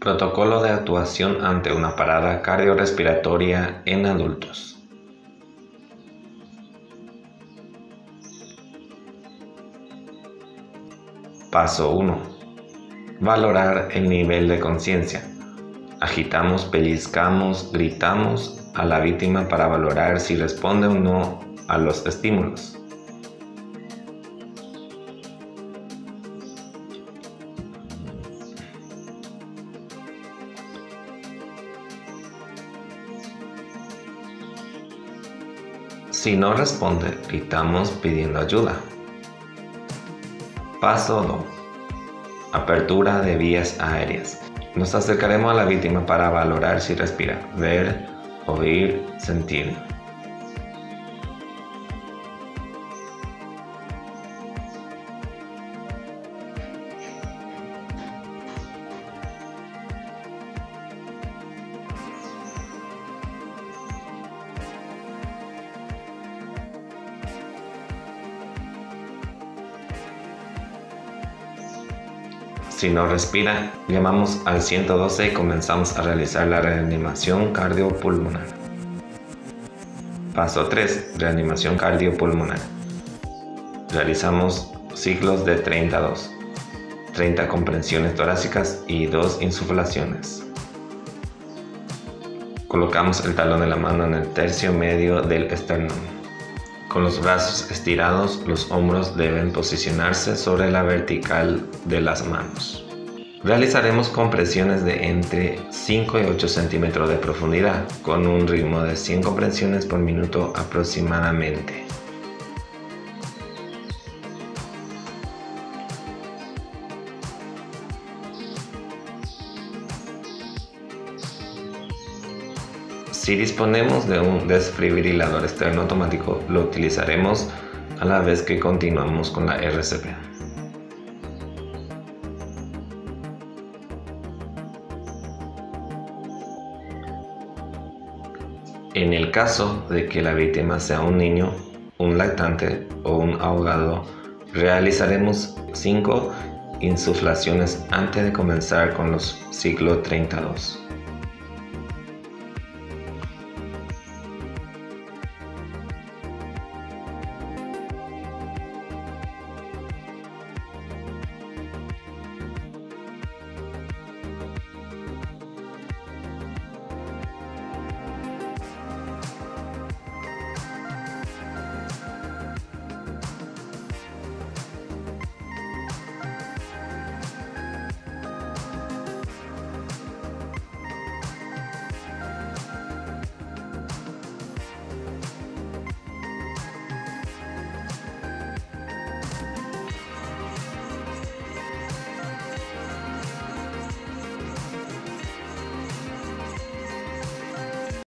Protocolo de actuación ante una parada cardiorrespiratoria en adultos. Paso 1. Valorar el nivel de conciencia. Agitamos, pellizcamos, gritamos a la víctima para valorar si responde o no a los estímulos. Si no responde, gritamos pidiendo ayuda. Paso 2. Apertura de vías aéreas. Nos acercaremos a la víctima para valorar si respira, ver, oír, sentir. Si no respira, llamamos al 112 y comenzamos a realizar la reanimación cardiopulmonar. Paso 3. Reanimación cardiopulmonar. Realizamos ciclos de 32, 30 comprensiones torácicas y 2 insuflaciones. Colocamos el talón de la mano en el tercio medio del esternón. Con los brazos estirados, los hombros deben posicionarse sobre la vertical de las manos. Realizaremos compresiones de entre 5 y 8 centímetros de profundidad, con un ritmo de 100 compresiones por minuto aproximadamente. Si disponemos de un desfibrilador externo automático, lo utilizaremos a la vez que continuamos con la RCP. En el caso de que la víctima sea un niño, un lactante o un ahogado, realizaremos 5 insuflaciones antes de comenzar con los ciclos 32.